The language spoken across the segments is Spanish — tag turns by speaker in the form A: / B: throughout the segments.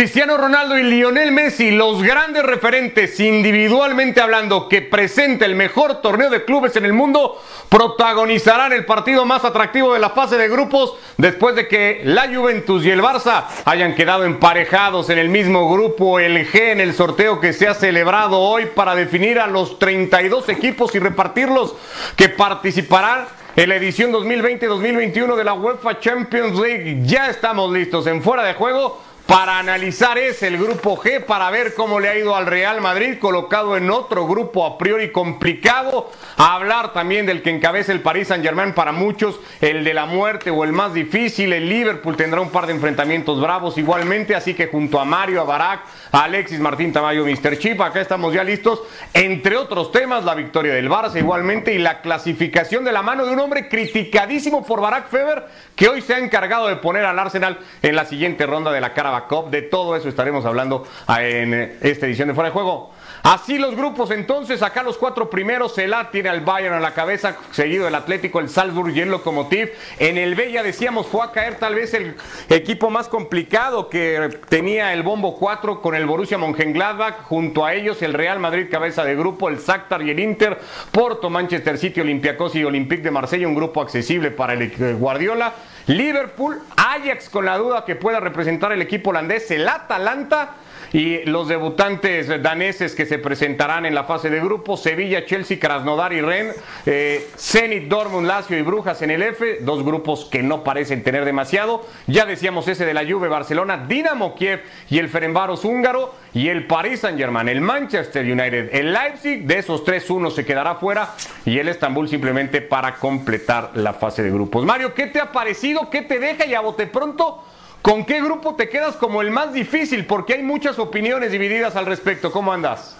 A: Cristiano Ronaldo y Lionel Messi, los grandes referentes individualmente hablando que presenta el mejor torneo de clubes en el mundo, protagonizarán el partido más atractivo de la fase de grupos después de que la Juventus y el Barça hayan quedado emparejados en el mismo grupo, el G en el sorteo que se ha celebrado hoy para definir a los 32 equipos y repartirlos que participarán en la edición 2020-2021 de la UEFA Champions League. Ya estamos listos en fuera de juego para analizar es el grupo G, para ver cómo le ha ido al Real Madrid, colocado en otro grupo a priori complicado. A hablar también del que encabeza el Paris Saint Germain para muchos, el de la muerte o el más difícil. El Liverpool tendrá un par de enfrentamientos bravos igualmente, así que junto a Mario, a Barak, a Alexis Martín Tamayo, Mr. Chip, acá estamos ya listos. Entre otros temas, la victoria del Barça igualmente y la clasificación de la mano de un hombre criticadísimo por Barak Feber, que hoy se ha encargado de poner al Arsenal en la siguiente ronda de la De todo eso estaremos hablando ah, en eh, esta edición de Fuera de Juego. Así los grupos entonces, acá los cuatro primeros, el A tiene al Bayern a la cabeza, seguido el Atlético, el Salzburg y el Lokomotiv. En el B ya decíamos, fue a caer tal vez el equipo más complicado que tenía el Bombo 4 con el Borussia Mönchengladbach, junto a ellos el Real Madrid cabeza de grupo, el Shakhtar y el Inter, Porto, Manchester City, Olympiacos y Olympique de Marsella, un grupo accesible para el eh, Guardiola. Liverpool, Ajax con la duda que pueda representar el equipo holandés, el Atalanta y los debutantes daneses que se presentarán en la fase de grupo, Sevilla, Chelsea, Krasnodar y Ren, eh, Zenit, Dortmund, Lazio y Brujas en el F, dos grupos que no parecen tener demasiado. Ya decíamos ese de la Juve, Barcelona, Dinamo Kiev y el Ferenbaros húngaro y el Paris Saint-Germain, el Manchester United, el Leipzig, de esos tres uno se quedará fuera y el Estambul simplemente para completar la fase de grupos. Mario, ¿qué te ha parecido? ¿Qué te deja? Y a pronto, ¿Con qué grupo te quedas como el más difícil? Porque hay muchas opiniones divididas al respecto. ¿Cómo andas?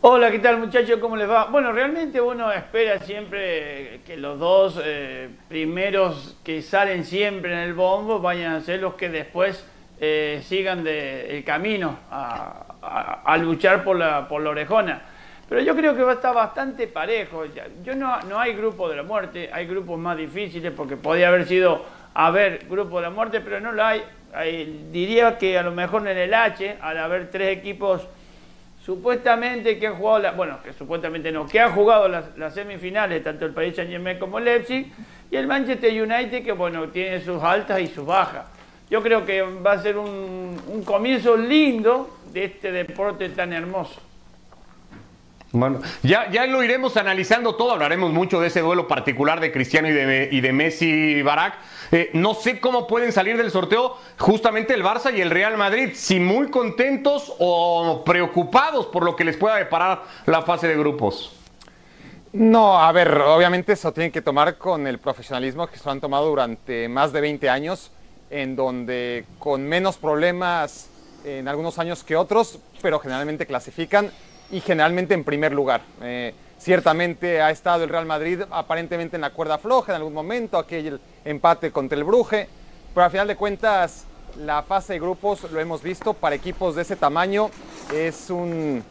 B: Hola, ¿qué tal muchachos? ¿Cómo les va? Bueno, realmente uno espera siempre que los dos eh, primeros que salen siempre en el bombo vayan a ser los que después eh, sigan el camino a, luchar por la, por la orejona. Pero yo creo que va a estar bastante parejo. Yo no, no hay grupo de la muerte, hay grupos más difíciles porque podía haber sido haber grupo de la muerte, pero no lo hay. Diría que a lo mejor en el H, al haber tres equipos supuestamente que han jugado, la, bueno, que supuestamente no, que han jugado las, semifinales, tanto el Paris Saint Germain como el Leipzig, y el Manchester United que, bueno, tiene sus altas y sus bajas. Yo creo que va a ser un comienzo lindo de este deporte tan hermoso.
A: Bueno, ya, ya lo iremos analizando todo, hablaremos mucho de ese duelo particular de Cristiano y de, y de Messi Barak. Eh, no sé cómo pueden salir del sorteo justamente el Barça y el Real Madrid, si muy contentos o preocupados por lo que les pueda deparar la fase de grupos.
C: No, a ver, obviamente eso tiene que tomar con el profesionalismo que se han tomado durante más de 20 años, en donde con menos problemas en algunos años que otros, pero generalmente clasifican y generalmente en primer lugar. Eh, ciertamente ha estado el Real Madrid aparentemente en la cuerda floja en algún momento, aquel empate contra el Bruje, pero al final de cuentas la fase de grupos, lo hemos visto, para equipos de ese tamaño es un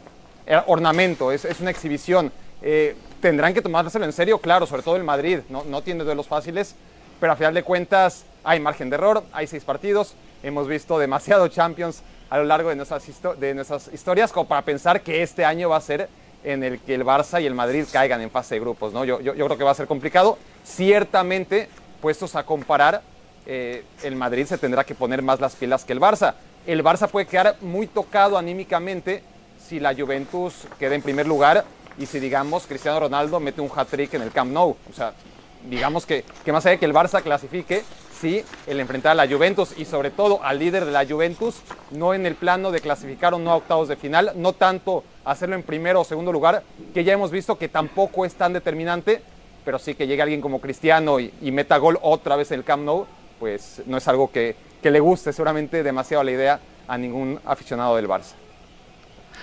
C: ornamento, es, una exhibición. Eh, tendrán que tomárselo en serio, claro, sobre todo el Madrid, no, no tiene duelos fáciles, pero al final de cuentas hay margen de error, hay seis partidos, hemos visto demasiado Champions a lo largo de nuestras, historias como para pensar que este año va a ser en el que el Barça y el Madrid caigan en fase de grupos. ¿no? Yo, yo, creo que va a ser complicado. Ciertamente, puestos a comparar, eh, el Madrid se tendrá que poner más las pilas que el Barça. El Barça puede quedar muy tocado anímicamente si la Juventus queda en primer lugar y si, digamos, Cristiano Ronaldo mete un hat-trick en el Camp Nou. O sea, digamos que, que más allá de que el Barça clasifique, sí el enfrentar a la Juventus y sobre todo al líder de la Juventus, no en el plano de clasificar o no a octavos de final, no tanto hacerlo en primero o segundo lugar, que ya hemos visto que tampoco es tan determinante, pero sí que llegue alguien como Cristiano y, meta gol otra vez en el Camp Nou, pues no es algo que, que le guste seguramente demasiado la idea a ningún aficionado del Barça.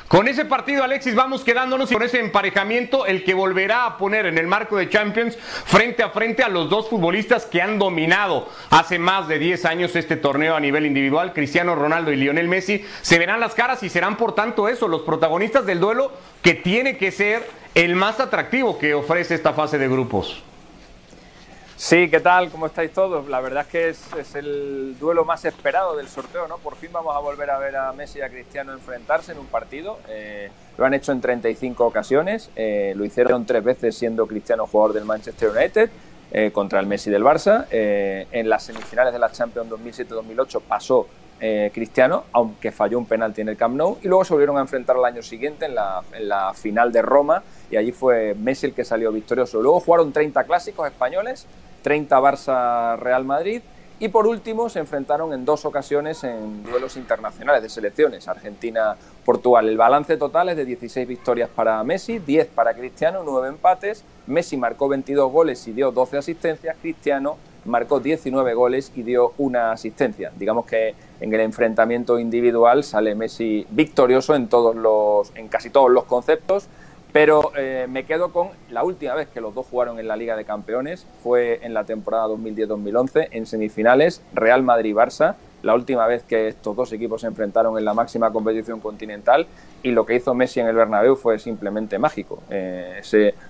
A: Con ese partido, Alexis, vamos quedándonos con ese emparejamiento, el que volverá a poner en el marco de Champions frente a frente a los dos futbolistas que han dominado hace más de 10 años este torneo a nivel individual, Cristiano Ronaldo y Lionel Messi. Se verán las caras y serán por tanto eso, los protagonistas del duelo que tiene que ser el más atractivo que ofrece esta fase de grupos.
D: Sí, ¿qué tal? ¿Cómo estáis todos? La verdad es que es, el duelo más esperado del sorteo, ¿no? Por fin vamos a volver a ver a Messi y a Cristiano enfrentarse en un partido. Eh, lo han hecho en 35 ocasiones, eh, lo hicieron tres veces siendo Cristiano jugador del Manchester United eh, contra el Messi del Barça. en las semifinales de la Champions 2007-2008 pasó Cristiano, aunque falló un penalti en el Camp Nou, y luego se volvieron a enfrentar al año siguiente en la, en la final de Roma, y allí fue Messi el que salió victorioso. Luego jugaron 30 clásicos españoles 30 Barça Real Madrid y por último se enfrentaron en dos ocasiones en duelos internacionales de selecciones, Argentina-Portugal. El balance total es de 16 victorias para Messi, 10 para Cristiano, 9 empates. Messi marcó 22 goles y dio 12 asistencias, Cristiano marcó 19 goles y dio una asistencia. Digamos que en el enfrentamiento individual sale Messi victorioso en todos los en casi todos los conceptos pero eh, me quedo con la última vez que los dos jugaron en la Liga de Campeones, fue en la temporada 2010-2011, en semifinales, Real Madrid-Barça, la última vez que estos dos equipos se enfrentaron en la máxima competición continental y lo que hizo Messi en el Bernabéu fue simplemente mágico. Eh,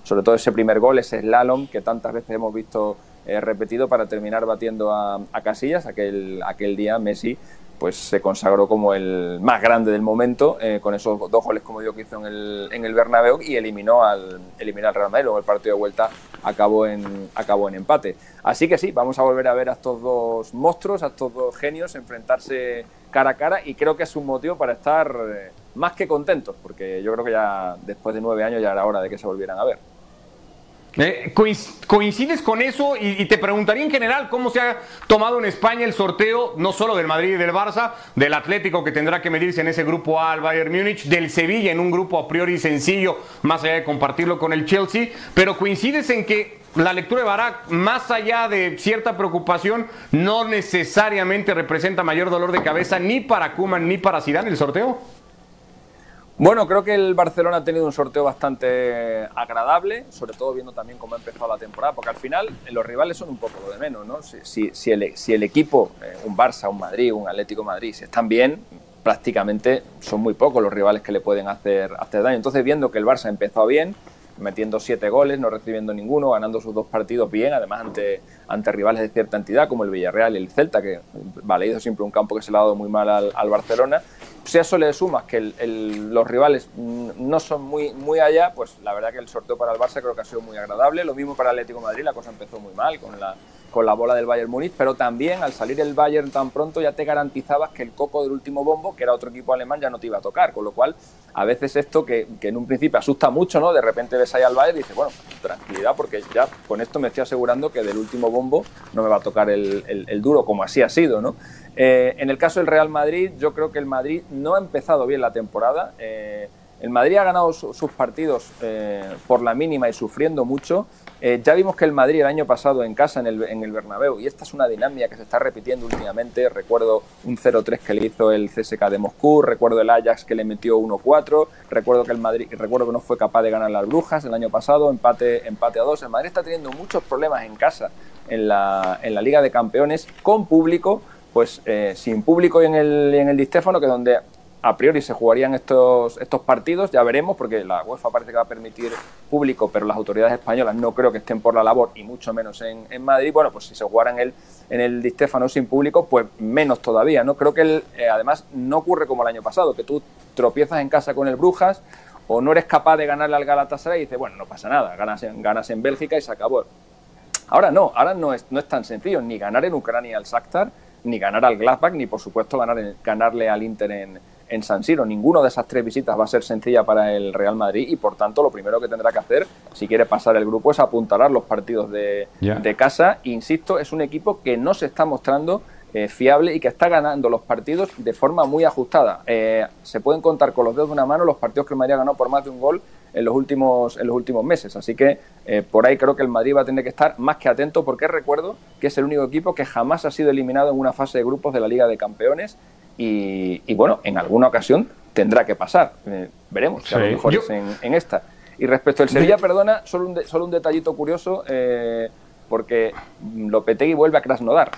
D: sobre todo ese primer gol, ese slalom que tantas veces hemos visto repetido para terminar batiendo a, a Casillas, aquel, aquel día Messi pues se consagró como el más grande del momento eh, con esos dos goles como digo que hizo en el, en el Bernabéu y eliminó al, eliminó al Real Madrid. Luego el partido de vuelta acabó en, acabó en empate. Así que sí, vamos a volver a ver a estos dos monstruos a estos dos genios enfrentarse cara a cara y creo que es un motivo para estar eh, más que contentos porque yo creo que ya después de nueve años ya era hora de que se volvieran a ver
A: eh, ¿Coincides con eso? Y, te preguntaría en general cómo se ha tomado en España el sorteo, no solo del Madrid y del Barça, del Atlético que tendrá que medirse en ese grupo A al Bayern Múnich, del Sevilla en un grupo a priori sencillo, más allá de compartirlo con el Chelsea, pero coincides en que la lectura de Barak, más allá de cierta preocupación, no necesariamente representa mayor dolor de cabeza ni para Kuman ni para Zidane el sorteo.
D: Bueno, creo que el Barcelona ha tenido un sorteo bastante agradable, sobre todo viendo también cómo ha empezado la temporada, porque al final eh, los rivales son un poco lo de menos, ¿no? Si, si, el, equipo, eh, un Barça, un Madrid, un Atlético Madrid, si están bien, prácticamente son muy pocos los rivales que le pueden hacer, hacer daño. Entonces, viendo que el Barça ha empezado bien, metiendo siete goles, no recibiendo ninguno, ganando sus dos partidos bien, además ante, ante rivales de cierta entidad como el Villarreal y el Celta, que vale, hizo siempre un campo que se le ha dado muy mal al, al Barcelona, si a eso le sumas que los rivales no son muy, muy allá, pues la verdad que el sorteo para el Barça creo que ha sido muy agradable. Lo mismo para el Atlético Madrid, la cosa empezó muy mal con la, con la bola del Bayern Múnich, pero también al salir el Bayern tan pronto ya te garantizabas que el coco del último bombo, que era otro equipo alemán, ya no te iba a tocar. Con lo cual, a veces esto que, en un principio asusta mucho, ¿no? De repente ves ahí al Bayern y dices, bueno, tranquilidad, porque ya con esto me estoy asegurando que del último bombo no me va a tocar el, duro, como así ha sido, ¿no? Eh, en el caso del Real Madrid, yo creo que el Madrid no ha empezado bien la temporada. Eh, el Madrid ha ganado sus partidos eh, por la mínima y sufriendo mucho. ya vimos que el Madrid el año pasado en casa, en el, en Bernabéu, y esta es una dinámica que se está repitiendo últimamente. Recuerdo un 0-3 que le hizo el CSK de Moscú, recuerdo el Ajax que le metió 1-4, recuerdo que el Madrid, recuerdo que no fue capaz de ganar las Brujas el año pasado, empate, empate a 2. El Madrid está teniendo muchos problemas en casa en la, Liga de Campeones con público pues eh, sin público y en el, en el distéfano, que donde a priori se jugarían estos, estos partidos, ya veremos, porque la UEFA parece que va a permitir público, pero las autoridades españolas no creo que estén por la labor, y mucho menos en, en Madrid. Bueno, pues si se jugara en el, en el distéfano sin público, pues menos todavía, ¿no? Creo que eh, además no ocurre como el año pasado, que tú tropiezas en casa con el Brujas, o no eres capaz de ganarle al Galatasaray y dices, bueno, no pasa nada, ganas en, ganas en Bélgica y se acabó. Ahora no, ahora no es, no es tan sencillo, ni ganar en Ucrania al Shakhtar, ni ganar al Gladbach, ni por supuesto ganar ganarle al Inter en, en San Siro. Ninguno de esas tres visitas va a ser sencilla para el Real Madrid y por tanto lo primero que tendrá que hacer si quiere pasar el grupo es apuntalar los partidos de, de casa. Insisto, es un equipo que no se está mostrando eh, fiable y que está ganando los partidos de forma muy ajustada. Eh, se pueden contar con los dedos de una mano los partidos que el Madrid ha ganado por más de un gol en los últimos, en los últimos meses. Así que eh, por ahí creo que el Madrid va a tener que estar más que atento porque recuerdo que es el único equipo que jamás ha sido eliminado en una fase de grupos de la Liga de Campeones y, bueno, en alguna ocasión tendrá que pasar. Veremos si a lo mejor es en, esta. Y respecto al Sevilla, perdona, solo un, solo un detallito curioso, porque Lopetegui vuelve a Krasnodar.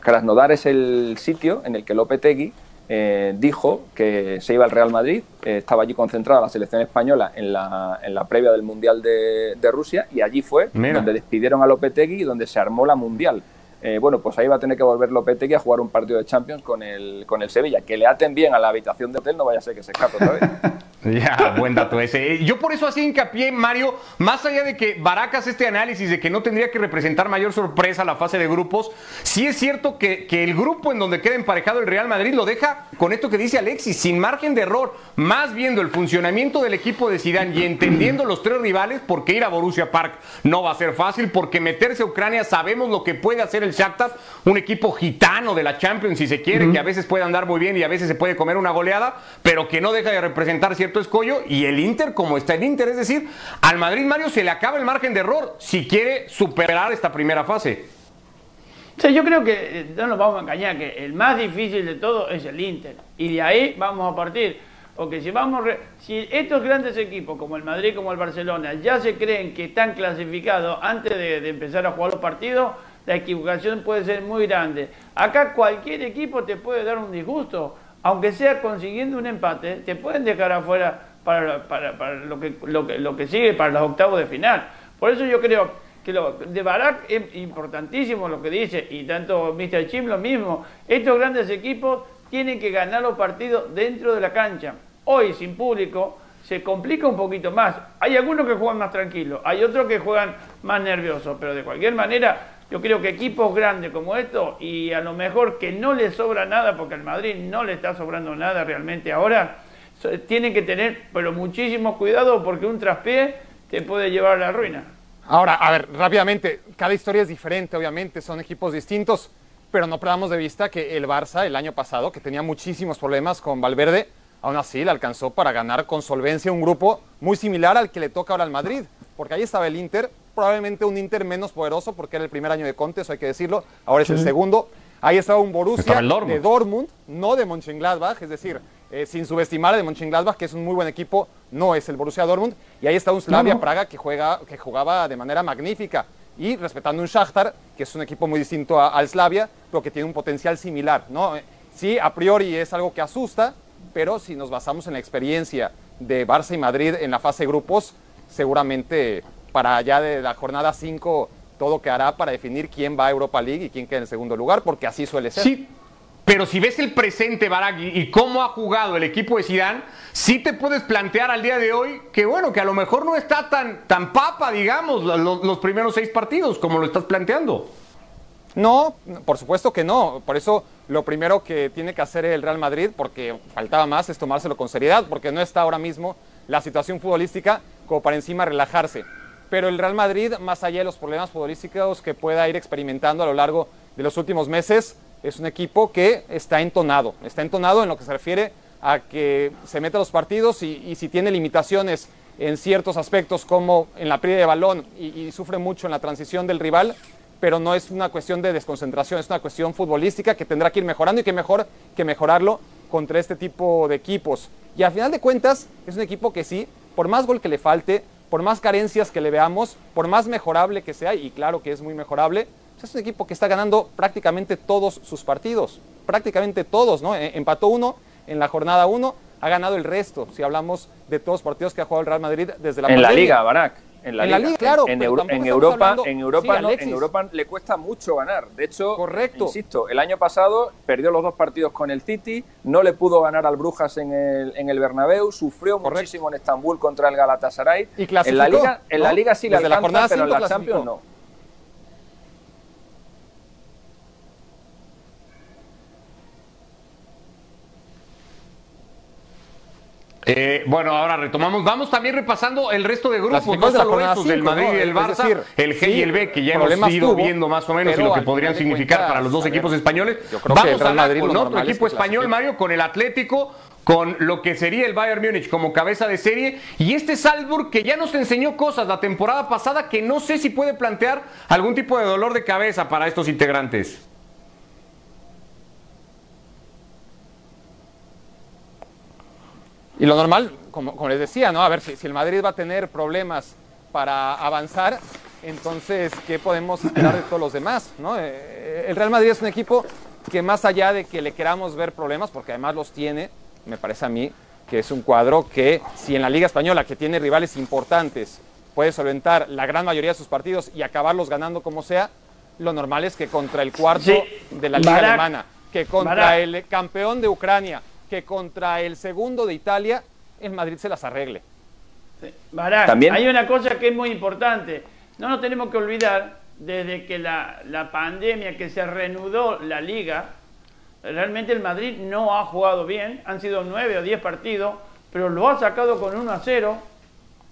D: Krasnodar es el sitio en el que Lopetegui eh, dijo que se iba al Real Madrid, eh, estaba allí concentrada la selección española en la, en la previa del Mundial de, de Rusia y allí fue
A: Mira.
D: donde despidieron a Lopetegui y donde se armó la Mundial. Eh, bueno, pues ahí va a tener que volver Lopetegui a jugar un partido de Champions con el, con el Sevilla. Que le aten bien a la habitación de hotel, no vaya a ser que se escape otra vez.
A: Ya, buen dato ese. Yo por eso hacía hincapié, Mario, más allá de que Baracas este análisis de que no tendría que representar mayor sorpresa la fase de grupos, sí es cierto que, que el grupo en donde queda emparejado el Real Madrid lo deja con esto que dice Alexis, sin margen de error, más viendo el funcionamiento del equipo de Zidane y entendiendo los tres rivales, porque ir a Borussia Park no va a ser fácil, porque meterse a Ucrania sabemos lo que puede hacer el Shakhtar, un equipo gitano de la Champions si se quiere, que a veces puede andar muy bien y a veces se puede comer una goleada, pero que no deja de representar cierto escollo y el Inter como está el Inter, es decir, al Madrid Mario se le acaba el margen de error si quiere superar esta primera fase.
B: Sea, yo creo que eh, no nos vamos a engañar, que el más difícil de todo es el Inter. Y de ahí vamos a partir. Porque si vamos, si estos grandes equipos como el Madrid, como el Barcelona, ya se creen que están clasificados antes de, de empezar a jugar los partidos, la equivocación puede ser muy grande. Acá cualquier equipo te puede dar un disgusto, aunque sea consiguiendo un empate, te pueden dejar afuera para, lo que sigue, para los octavos de final. Por eso yo creo que lo, de Barak es importantísimo lo que dice, y tanto Mr. Chim lo mismo. Estos grandes equipos tienen que ganar los partidos dentro de la cancha. Hoy, sin público, se complica un poquito más. Hay algunos que juegan más tranquilos, hay otros que juegan más nerviosos, pero de cualquier manera, yo creo que equipos grandes como estos, y a lo mejor que no les sobra nada, porque al Madrid no le está sobrando nada realmente ahora, tienen que tener, pero muchísimo cuidado, porque un traspié te puede llevar a la ruina.
C: Ahora, a ver, rápidamente, cada historia es diferente, obviamente, son equipos distintos, pero no perdamos de vista que el Barça el año pasado, que tenía muchísimos problemas con Valverde, aún así le alcanzó para ganar con solvencia un grupo muy similar al que le toca ahora al Madrid, porque ahí estaba el Inter, probablemente un Inter menos poderoso, porque era el primer año de Conte, eso hay que decirlo, ahora es el segundo. Ahí estaba un Borussia
A: Dortmund.
C: de Dortmund, no de Mönchengladbach, es decir, eh, sin subestimar a de Mönchengladbach, que es un muy buen equipo, no es el Borussia Dortmund, y ahí está un Slavia Praga que, juega, que jugaba de manera magnífica, y respetando un Shakhtar, que es un equipo muy distinto a- al Slavia, pero que tiene un potencial similar, ¿no? Eh, Sí, a priori es algo que asusta, pero si nos basamos en la experiencia de Barça y Madrid en la fase de grupos, seguramente para allá de la jornada 5 todo quedará para definir quién va a Europa League y quién queda en el segundo lugar, porque así suele ser.
A: Sí, pero si ves el presente, Barak, y, cómo ha jugado el equipo de Zidane, sí te puedes plantear al día de hoy que, bueno, que a lo mejor no está tan, tan papa, digamos, lo- lo- los, primeros seis partidos, como lo estás planteando.
C: No, por supuesto que no. Por eso lo primero que tiene que hacer el Real Madrid, porque faltaba más, es tomárselo con seriedad, porque no está ahora mismo la situación futbolística como para encima relajarse. Pero el Real Madrid, más allá de los problemas futbolísticos que pueda ir experimentando a lo largo de los últimos meses, es un equipo que está entonado. Está entonado en lo que se refiere a que se mete a los partidos y, si tiene limitaciones en ciertos aspectos como en la pérdida de balón y, y sufre mucho en la transición del rival, pero no es una cuestión de desconcentración, es una cuestión futbolística que tendrá que ir mejorando y que mejor que mejorarlo contra este tipo de equipos. Y al final de cuentas, es un equipo que sí, por más gol que le falte, por más carencias que le veamos, por más mejorable que sea, y claro que es muy mejorable, pues es un equipo que está ganando prácticamente todos sus partidos, prácticamente todos, ¿no? E- Empató uno en la jornada uno, ha ganado el resto, si hablamos de todos los partidos que ha jugado el Real Madrid desde la
D: en la liga, Barak. En la,
C: En la liga, claro,
D: En, Euro- en Europa,
C: hablando-
D: en Europa,
C: Sí,
D: no, en Europa le cuesta mucho ganar. De hecho,
C: Correcto.
D: insisto, el año pasado perdió los dos partidos con el City, no le pudo ganar al Brujas en el, en el Bernabéu, sufrió
C: Correcto.
D: muchísimo en Estambul contra el Galatasaray.
C: Y clasificó,
D: en la liga, en la liga sí le
C: la
D: alcanza,
C: jornada
D: pero en la. Champions no.
A: Eh, bueno, ahora retomamos. Vamos también repasando el resto de grupos, no solo esos del Madrid y el Barça,
C: decir,
A: el G
C: sí,
A: y el B, que ya hemos ido
C: tuvo,
A: viendo más o menos y lo que podrían
C: de
A: significar para los dos
C: a ver,
A: equipos españoles. Vamos
C: Madrid lo
A: con otro equipo español. Mario, con el Atlético, con lo que sería el Bayern Múnich como cabeza de serie y este Salzburg que ya nos enseñó cosas la temporada pasada que no sé si puede plantear algún tipo de dolor de cabeza para estos integrantes.
C: Y lo normal, como, como les decía, ¿no? A ver, si, si el Madrid va a tener problemas para avanzar, entonces, ¿qué podemos esperar de todos los demás? ¿no? Eh, El Real Madrid es un equipo que más allá de que le queramos ver problemas, porque además los tiene, me parece a mí, que es un cuadro que si en la Liga Española, que tiene rivales importantes, puede solventar la gran mayoría de sus partidos y acabarlos ganando como sea, lo normal es que contra el cuarto
B: Sí.
C: de la Liga
B: Barak,
C: Alemana, que contra
B: Barak.
C: el campeón de Ucrania, que contra el segundo de Italia, el Madrid se las arregle.
B: Barak,
D: También-
B: hay una cosa que es muy importante. No nos tenemos que olvidar, desde que la, la pandemia, que se reanudó la liga, realmente el Madrid no ha jugado bien. Han sido nueve o diez partidos, pero lo ha sacado con 1 a 0.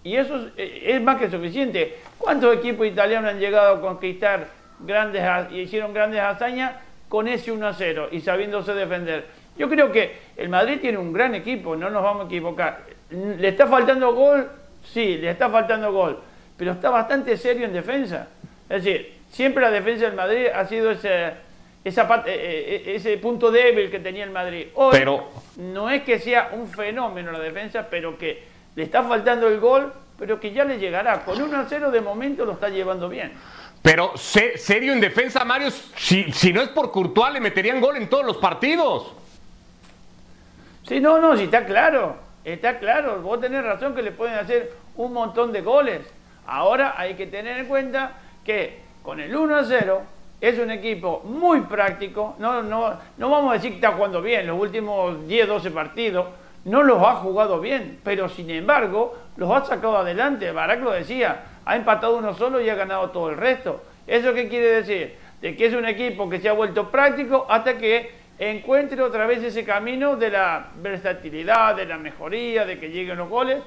B: Y eso es, eh, es más que suficiente. ¿Cuántos equipos italianos han llegado a conquistar grandes y hicieron grandes hazañas con ese 1 a 0 y sabiéndose defender? Yo creo que el Madrid tiene un gran equipo, no nos vamos a equivocar. ¿Le está faltando gol? Sí, le está faltando gol, pero está bastante serio en defensa. Es decir, siempre la defensa del Madrid ha sido ese, esa pat- eh, eh, ese punto débil que tenía el Madrid. Hoy
A: Pero-
B: no es que sea un fenómeno la defensa, pero que le está faltando el gol, pero que ya le llegará. Con 1 a 0 de momento lo está llevando bien.
A: Pero se- serio en defensa, Mario, si, si no es por Courtois, le meterían gol en todos los partidos.
B: Sí, no, no, sí está claro, está claro. Vos tenés razón que le pueden hacer un montón de goles. Ahora hay que tener en cuenta que con el 1 a 0 es un equipo muy práctico. No, no, no vamos a decir que está jugando bien. Los últimos 10, 12 partidos no los ha jugado bien, pero sin embargo los ha sacado adelante. Barak lo decía, ha empatado uno solo y ha ganado todo el resto. ¿Eso qué quiere decir? De que es un equipo que se ha vuelto práctico hasta que encuentre otra vez ese camino de la versatilidad, de la mejoría, de que lleguen los goles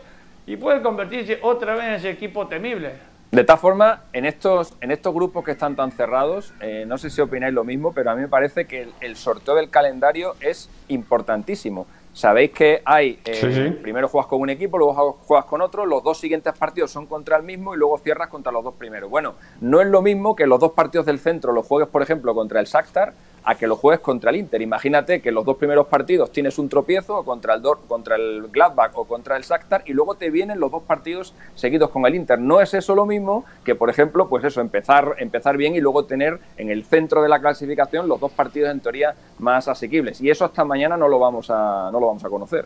B: y puede convertirse otra vez en ese equipo temible.
D: De tal forma, en estos, en estos grupos que están tan cerrados, eh, no sé si opináis lo mismo, pero a mí me parece que el, el sorteo del calendario es importantísimo. Sabéis que hay, eh,
A: Sí, sí.
D: primero juegas con un equipo, luego juegas con otro, los dos siguientes partidos son contra el mismo y luego cierras contra los dos primeros. Bueno, no es lo mismo que los dos partidos del centro los juegues, por ejemplo, contra el Shakhtar, a que lo juegues contra el Inter. Imagínate que los dos primeros partidos tienes un tropiezo contra el, Dor- contra el Gladbach o contra el Shakhtar y luego te vienen los dos partidos seguidos con el Inter. No es eso lo mismo que, por ejemplo, pues eso, empezar, empezar bien y luego tener en el centro de la clasificación los dos partidos en teoría más asequibles. Y eso hasta mañana no lo vamos a, no lo vamos a conocer.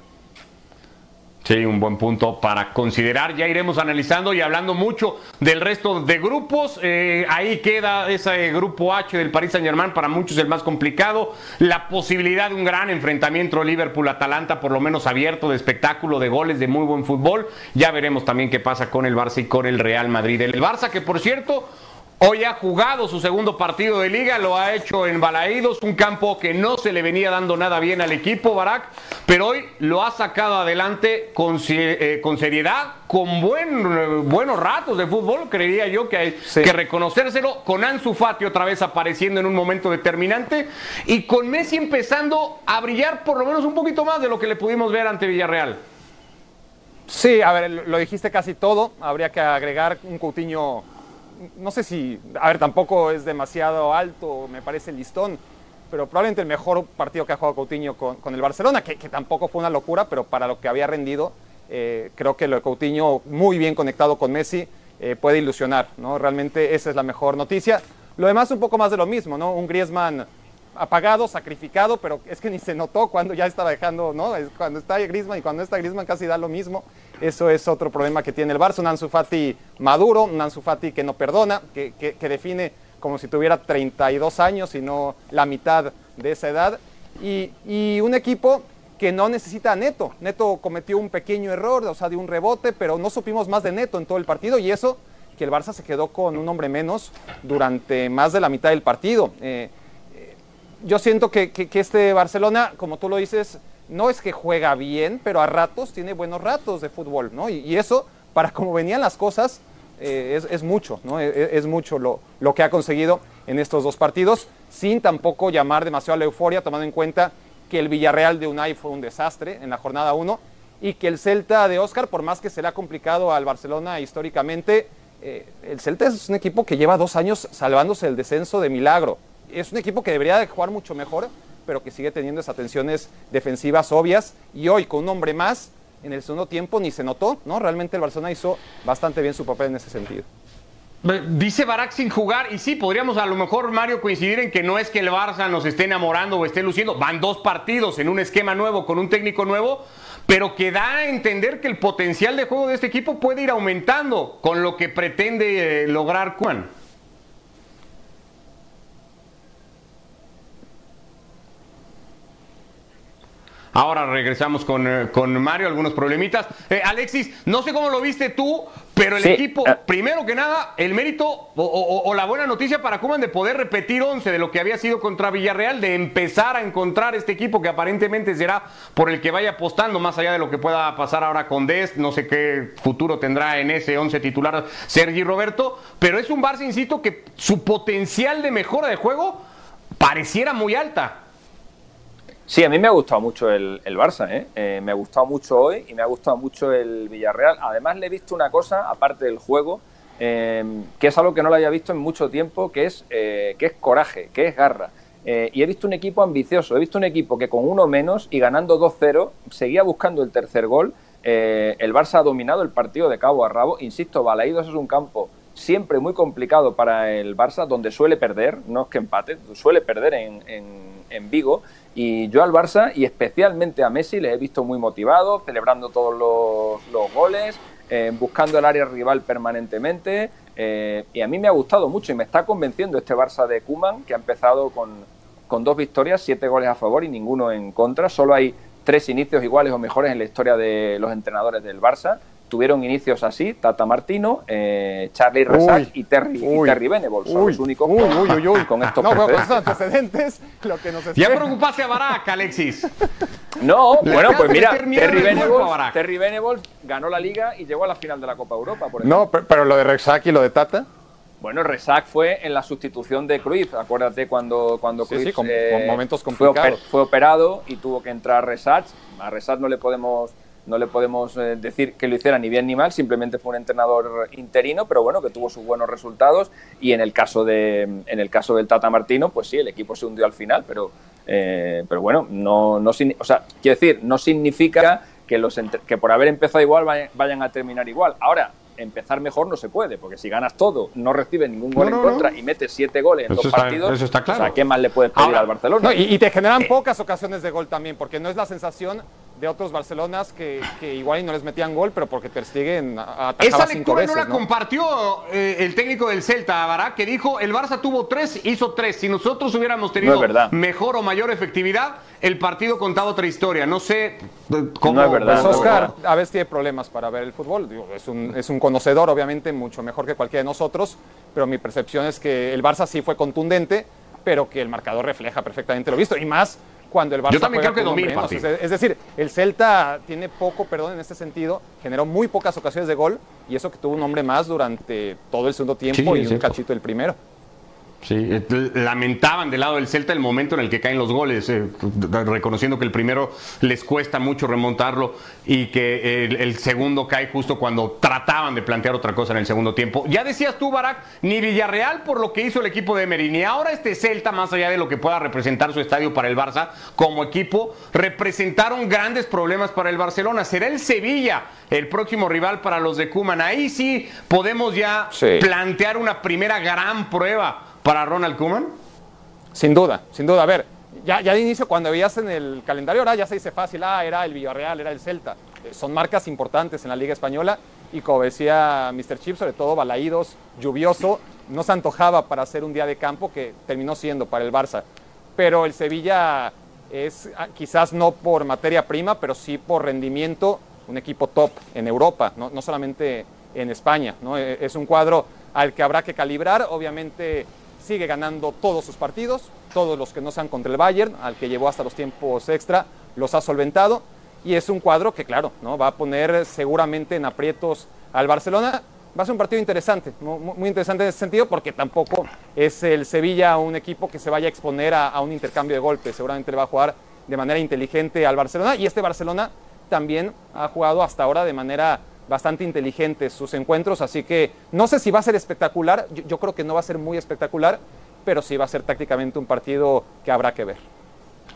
A: Sí, un buen punto para considerar. Ya iremos analizando y hablando mucho del resto de grupos. Eh, ahí queda ese grupo H del Paris Saint Germain, para muchos el más complicado. La posibilidad de un gran enfrentamiento Liverpool-Atalanta, por lo menos abierto, de espectáculo, de goles, de muy buen fútbol. Ya veremos también qué pasa con el Barça y con el Real Madrid. El Barça que, por cierto, Hoy ha jugado su segundo partido de liga, lo ha hecho en Balaídos, un campo que no se le venía dando nada bien al equipo, Barak, pero hoy lo ha sacado adelante con, eh, con seriedad, con buen, buenos ratos de fútbol, creería yo que hay
C: Sí.
A: que reconocérselo, con Ansu Fati otra vez apareciendo en un momento determinante y con Messi empezando a brillar por lo menos un poquito más de lo que le pudimos ver ante Villarreal.
C: Sí, a ver, lo dijiste casi todo. Habría que agregar un Coutinho, no sé si, a ver, tampoco es demasiado alto, me parece listón, pero probablemente el mejor partido que ha jugado Coutinho con, el Barcelona, que, tampoco fue una locura, pero para lo que había rendido, eh, creo que lo de Coutinho, muy bien conectado con Messi, eh, puede ilusionar, ¿no? Realmente esa es la mejor noticia. Lo demás un poco más de lo mismo, ¿no? Un Griezmann apagado, sacrificado, pero es que ni se notó cuando ya estaba dejando, ¿no? Cuando está Griezmann y cuando está Griezmann casi da lo mismo. Eso es otro problema que tiene el Barça, un Ansu Fati maduro, un Ansu Fati que no perdona, que, que- define como si tuviera 32 años y no la mitad de esa edad. Y, y un equipo que no necesita a Neto. Neto cometió un pequeño error, o sea, de un rebote, pero no supimos más de Neto en todo el partido y eso que el Barça se quedó con un hombre menos durante más de la mitad del partido. Eh, yo siento que, que- que este Barcelona, como tú lo dices, no es que juega bien, pero a ratos tiene buenos ratos de fútbol, ¿no? Y, eso, para como venían las cosas, eh, es, mucho, ¿no? Es, es mucho lo, lo que ha conseguido en estos dos partidos, sin tampoco llamar demasiado a la euforia, tomando en cuenta que el Villarreal de Unai fue un desastre en la jornada 1 y que el Celta de Oscar, por más que se le ha complicado al Barcelona históricamente, eh, el Celta es un equipo que lleva dos años salvándose el descenso de milagro. Es un equipo que debería de jugar mucho mejor, pero que sigue teniendo esas tensiones defensivas obvias. Y hoy, con un hombre más, en el segundo tiempo ni se notó, ¿no? Realmente el Barcelona hizo bastante bien su papel en ese sentido.
A: Dice Barak sin jugar, y sí, podríamos a lo mejor, Mario, coincidir en que no es que el Barça nos esté enamorando o esté luciendo. Van dos partidos en un esquema nuevo, con un técnico nuevo, pero que da a entender que el potencial de juego de este equipo puede ir aumentando con lo que pretende eh, lograr Juan. Ahora regresamos con, eh, con Mario, algunos problemitas. Eh, Alexis, no sé cómo lo viste tú, pero el equipo, eh. primero que nada, el mérito o, la buena noticia para Cuman de poder repetir 11 de lo que había sido contra Villarreal, de empezar a encontrar este equipo que aparentemente será por el que vaya apostando, más allá de lo que pueda pasar ahora con Dest, no sé qué futuro tendrá en ese 11 titular Sergi Roberto, pero es un Barça, insisto, que su potencial de mejora de juego pareciera muy alta.
D: Sí, a mí me ha gustado mucho el, Barça, ¿eh? ¿eh? me ha gustado mucho hoy y me ha gustado mucho el Villarreal. Además le he visto una cosa, aparte del juego, eh, que es algo que no lo había visto en mucho tiempo, que es, eh, que es coraje, que es garra. y he visto un equipo ambicioso, he visto un equipo que con uno menos y ganando 2-0 seguía buscando el tercer gol. el Barça ha dominado el partido de cabo a rabo. Insisto, Balaídos es un campo siempre muy complicado para el Barça, donde suele perder, no es que empate, suele perder en, en Vigo y yo al Barça y especialmente a Messi les he visto muy motivados, celebrando todos los, goles, eh, buscando el área rival permanentemente. Eh, y a mí me ha gustado mucho y me está convenciendo este Barça de Kuman, que ha empezado con, con dos victorias, siete goles a favor y ninguno en contra. Solo hay tres inicios iguales o mejores en la historia de los entrenadores del Barça tuvieron inicios así, Tata Martino, eh, Charlie Resac y Terry, y Terry Venable. Son los únicos
C: uy, uy, uy, con estos no, con estos antecedentes, lo que nos
A: Ya preocupaste a Barak, Alexis.
D: No, bueno, pues mira, Terry Venable, Terry ganó la Liga y llegó a la final de la Copa Europa, por
C: ejemplo. No, pero lo de Resac y lo de Tata...
D: Bueno, Resac fue en la sustitución de Cruyff. Acuérdate cuando, cuando Cruyff
C: sí, con, eh, momentos complicados.
D: Fue, fue, operado y tuvo que entrar Resac. A Resac no le podemos no le podemos eh, decir que lo hiciera ni bien ni mal, simplemente fue un entrenador interino, pero bueno, que tuvo sus buenos resultados y en el caso de en el caso del Tata Martino, pues sí, el equipo se hundió al final, pero eh, pero bueno, no no o sea, quiero decir, no significa que los que por haber empezado igual vayan a terminar igual. Ahora, empezar mejor no se puede, porque si ganas todo, no recibes ningún gol en contra y metes siete goles en dos partidos,
A: eso está claro.
D: o sea, ¿qué más le puedes pedir al Barcelona?
C: y, te generan eh. pocas ocasiones de gol también, porque no es la sensación de otros Barcelonas que, que, igual no les metían gol, pero porque Ter Stegen
A: Esa lectura no la compartió eh, el técnico del Celta, Bará, que dijo, el Barça tuvo tres, hizo tres. Si nosotros hubiéramos tenido mejor o mayor efectividad, el partido contaba otra historia. No sé
C: eh, cómo... No es verdad. Pues Oscar a veces tiene problemas para ver el fútbol. es, un, es un conocedor, obviamente, mucho mejor que cualquiera de nosotros, pero mi percepción es que el Barça sí fue contundente, pero que el marcador refleja perfectamente lo visto. Y más cuando el Barça
A: Yo también creo que domina.
C: Es decir, el Celta tiene poco perdón en este sentido, generó muy pocas ocasiones de gol y eso que tuvo un hombre más durante todo el segundo tiempo y un cachito el primero.
A: Sí, eh, lamentaban del lado del Celta el momento en el que caen los goles, eh, reconociendo que el primero les cuesta mucho remontarlo y que el, segundo cae justo cuando trataban de plantear otra cosa en el segundo tiempo. Ya decías tú, Barak, ni Villarreal por lo que hizo el equipo de Emery, ni ahora este Celta, más allá de lo que pueda representar su estadio para el Barça, como equipo, representaron grandes problemas para el Barcelona. Será el Sevilla el próximo rival para los de Cuman. Ahí sí podemos ya plantear una primera gran prueba para Ronald Koeman?
C: Sin duda, sin duda. A ver, ya, ya de inicio cuando veías en el calendario, ahora ya se dice fácil, ah, era el Villarreal, era el Celta. Eh, son marcas importantes en la Liga Española y como decía Mr. Chip, sobre todo balaídos, lluvioso, no se antojaba para hacer un día de campo que terminó siendo para el Barça. Pero el Sevilla es ah, quizás no por materia prima, pero sí por rendimiento, un equipo top en Europa, no, no solamente en España. ¿no? E, es un cuadro al que habrá que calibrar, obviamente sigue ganando todos sus partidos, todos los que no sean contra el Bayern, al que llevó hasta los tiempos extra, los ha solventado. Y es un cuadro que, claro, ¿no? va a poner seguramente en aprietos al Barcelona. Va a ser un partido interesante, muy interesante en ese sentido, porque tampoco es el Sevilla un equipo que se vaya a exponer a, a un intercambio de golpes. Seguramente le va a jugar de manera inteligente al Barcelona. Y este Barcelona también ha jugado hasta ahora de manera bastante inteligentes sus encuentros, así que no sé si va a ser espectacular, yo, creo que no va a ser muy espectacular, pero sí va a ser tácticamente un partido que habrá que ver.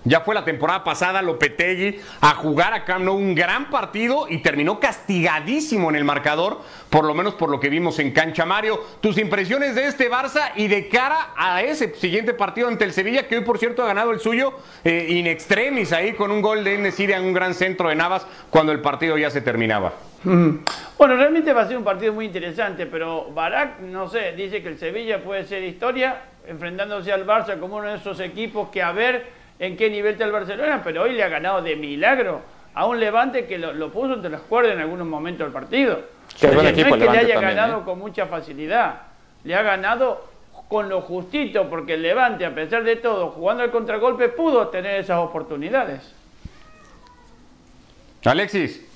A: Ya fue la temporada pasada Lopetegui a jugar a Camp un gran partido y terminó castigadísimo en el marcador, por lo menos por lo que vimos en cancha. Mario, tus impresiones de este Barça y de cara a ese siguiente partido ante el Sevilla, que hoy por cierto ha ganado el suyo eh, in extremis ahí con un gol de Enesiri en un gran centro de Navas cuando el partido ya se terminaba.
B: Bueno, realmente va a ser un partido muy interesante, pero Barak, no sé, dice que el Sevilla puede ser historia, enfrentándose al Barça como uno de esos equipos que a ver en qué nivel está el Barcelona, pero hoy le ha ganado de milagro a un Levante que lo, puso entre las cuerdas en algunos momentos del partido. no es que le haya ganado ¿eh? con mucha facilidad, le ha ganado con lo justito, porque el Levante, a pesar de todo, jugando al contragolpe, pudo tener esas oportunidades.
A: Alexis.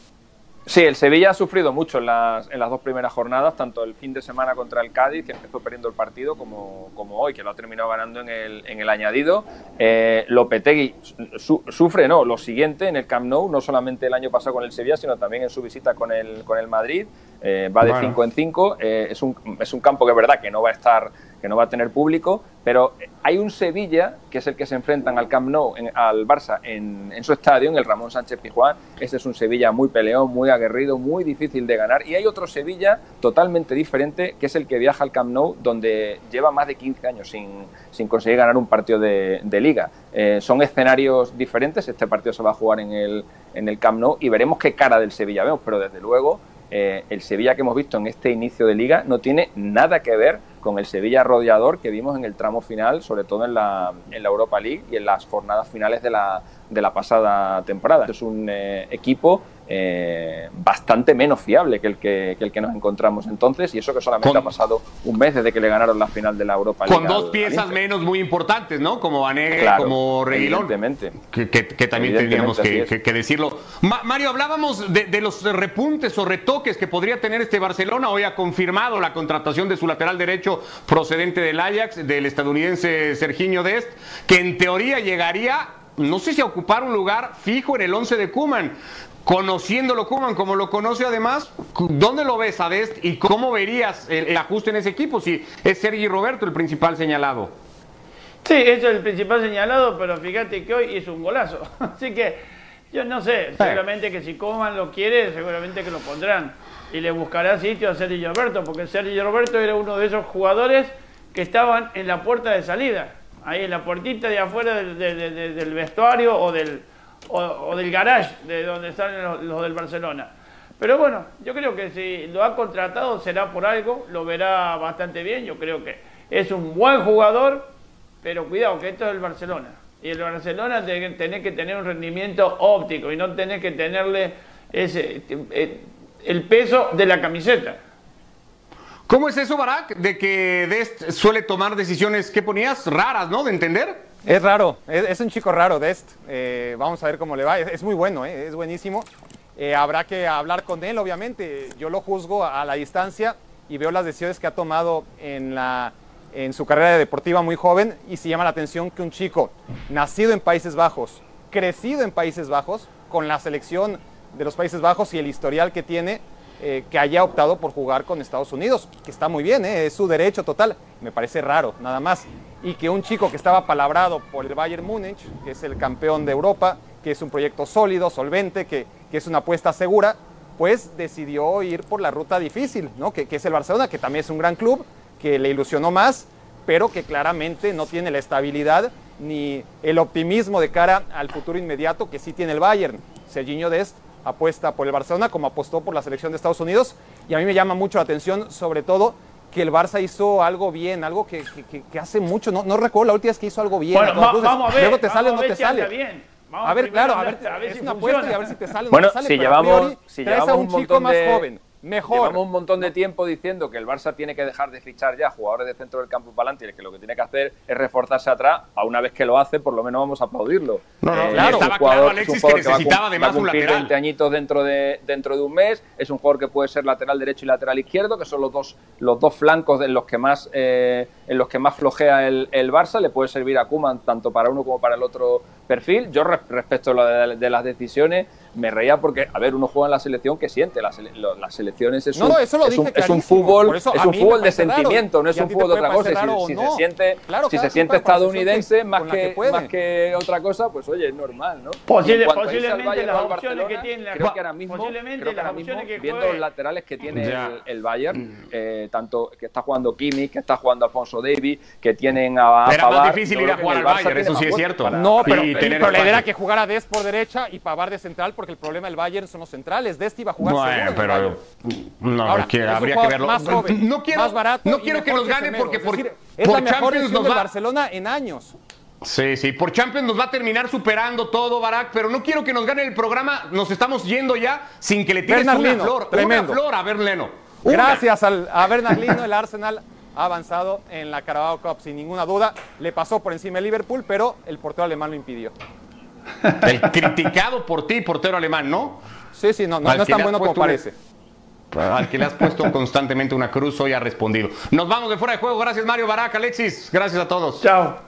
D: Sí, el Sevilla ha sufrido mucho en las, en las, dos primeras jornadas, tanto el fin de semana contra el Cádiz, que empezó perdiendo el partido, como, como hoy, que lo ha terminado ganando en el, en el añadido. Eh, Lopetegui sufre no, lo siguiente en el Camp Nou, no solamente el año pasado con el Sevilla, sino también en su visita con el, con el Madrid. Eh, va de 5 en 5. Eh, es, un, es un campo que es verdad que no va a estar que no va a tener público, pero hay un Sevilla, que es el que se enfrentan al Camp Nou, al Barça, en, su estadio, en el Ramón Sánchez Pizjuán. Este es un Sevilla muy peleón, muy aguerrido, muy difícil de ganar. Y hay otro Sevilla totalmente diferente, que es el que viaja al Camp Nou, donde lleva más de 15 años sin, sin conseguir ganar un partido de, liga. Eh, son escenarios diferentes, este partido se va a jugar en el, en el Camp Nou y veremos qué cara del Sevilla vemos, pero desde luego eh, el Sevilla que hemos visto en este inicio de liga no tiene nada que ver con el Sevilla rodeador que vimos en el tramo final, sobre todo en la, en la Europa League y en las jornadas finales de la, de la pasada temporada. Es un eh, equipo eh, bastante menos fiable que el que, el que nos encontramos entonces y eso que solamente ha pasado un mes desde que le ganaron la final de la Europa
A: League. Con dos piezas menos muy importantes, ¿no? Como Vanega como Reguilón.
D: Evidentemente.
A: Que, que, también tendríamos que, decirlo. Mario, hablábamos de, de, los repuntes o retoques que podría tener este Barcelona. Hoy ha confirmado la contratación de su lateral derecho procedente del Ajax, del estadounidense Serginho Dest, que en teoría llegaría no sé si a ocupar un lugar fijo en el 11 de Kuman conociéndolo Kuman como lo conoce además, ¿dónde lo ves a Dest y cómo verías el, ajuste en ese equipo si es Sergi Roberto el principal señalado?
B: Sí, eso es el principal señalado, pero fíjate que hoy hizo un golazo. Así que yo no sé, seguramente que si Kuman lo quiere, seguramente que lo pondrán. Y le buscará sitio a Sergi Roberto, porque Sergi Roberto era uno de esos jugadores que estaban en la puerta de salida, ahí en la puertita de afuera del vestuario o del, o, del garage de donde están los, del Barcelona. Pero bueno, yo creo que si lo ha contratado será por algo, lo verá bastante bien, yo creo que es un buen jugador, pero cuidado que esto es el Barcelona. Y el Barcelona tiene que tener un rendimiento óptico y no tener que tenerle ese, eh, el peso de la camiseta.
A: ¿Cómo es eso, Barak? De que Dest suele tomar decisiones, ¿qué ponías? Raras, ¿no? De entender.
C: Es raro, es, un chico raro, Dest. Eh, vamos a ver cómo le va. Es, muy bueno, eh, es buenísimo. Eh, habrá que hablar con él, obviamente. Yo lo juzgo a, la distancia y veo las decisiones que ha tomado en, la, en su carrera deportiva muy joven y se llama la atención que un chico nacido en Países Bajos, crecido en Países Bajos, con la selección de los Países Bajos y el historial que tiene, que haya optado por jugar con Estados Unidos, que está muy bien, es su derecho total. Me parece raro, nada más y que un chico que estaba palabrado por el Bayern Múnich, que es el campeón de Europa, que es un proyecto sólido, solvente, que, que es una apuesta segura, pues decidió ir por la ruta difícil, ¿no? que, que es el Barcelona, que también es un gran club, que le ilusionó más, pero que claramente no tiene la estabilidad ni el optimismo de cara al futuro inmediato que sí tiene el Bayern. Serginho Dest apuesta por el Barcelona como apostó por la selección de Estados Unidos y a mí me llama mucho la atención sobre todo que el Barça hizo algo bien, algo que, que, hace mucho, no, no, recuerdo la última vez que hizo algo bien.
B: Bueno, vamos a ver.
C: Luego te sale o no te sale.
B: Bien.
C: a ver, claro, a ver, a ver es una apuesta y a ver si te sale o
D: no
C: te sale.
D: Si llevamos, si llevamos
C: a
D: un,
C: chico más joven Mejor.
D: Llevamos un montón de tiempo diciendo que el Barça tiene que dejar de fichar ya jugadores de centro del campo para adelante y que lo que tiene que hacer es reforzarse atrás. A una vez que lo hace, por lo menos vamos a aplaudirlo.
A: No, no, eh, claro. Estaba claro, Alexis, que, necesitaba además un lateral.
D: 20 añitos dentro de, dentro de un mes. Es un jugador que puede ser lateral derecho y lateral izquierdo, que son los dos, los dos flancos en los que más, eh, en los que más flojea el, el, Barça. Le puede servir a Kuman tanto para uno como para el otro perfil. Yo respecto a lo de las decisiones me reía porque, a ver, uno juega en la selección que siente, las, las selecciones es
C: No,
D: un,
C: no, eso lo
D: es un, es un fútbol,
C: eso
D: es un fútbol de
C: parece raro.
D: sentimiento, no es un fútbol de otra cosa. Si, si
C: no.
D: se siente,
C: Claro,
D: si se siente estadounidense
C: que-
D: más
C: que
D: que, más que otra cosa, pues oye, es normal, ¿no?
B: Posible- posiblemente
D: Bayern
B: las opciones que tiene la-
D: creo que ahora mismo,
B: posiblemente
D: creo que ahora mismo,
B: que
D: viendo los laterales que tiene el, el Bayern, eh, tanto que está jugando Kimmich, que está jugando Alfonso Davies, que tienen a, a
A: Era más difícil ir a jugar
D: el
A: al Bayern, eso sí es cierto.
C: No, pero,
A: y
C: el
A: tener
C: problema era que jugara Dest por derecha y Pavard de central, porque el problema del Bayern son los centrales. Dest iba a jugar
A: Bueno,
C: seguro
A: pero no,
C: Ahora,
A: que habría que verlo.
C: Más joven,
A: no quiero,
C: más barato
A: no quiero que
C: mejor
A: nos gane porque
C: Es
A: por,
C: decir, es
A: por
C: la mejor
A: Champions
C: lesión
A: nos
C: del
A: va.
C: Barcelona en años.
A: Sí, sí, por Champions nos va a terminar superando todo, Barak, pero no quiero que nos gane el programa. Nos estamos yendo ya sin que le tires una flor.
C: tremendo.
A: Una flor a Berleno.
C: Gracias al, a Bernardino, el Arsenal ha avanzado en la Carabao Cup sin ninguna duda. Le pasó por encima el Liverpool, pero el portero alemán lo impidió.
A: El criticado por ti, portero alemán, ¿no?
C: Sí, sí, no, no, no es tan bueno como parece.
A: Al que le has puesto constantemente una cruz, hoy ha respondido. Nos vamos de fuera de juego. Gracias, Mario Barak, Alexis. Gracias a todos.
B: Chao.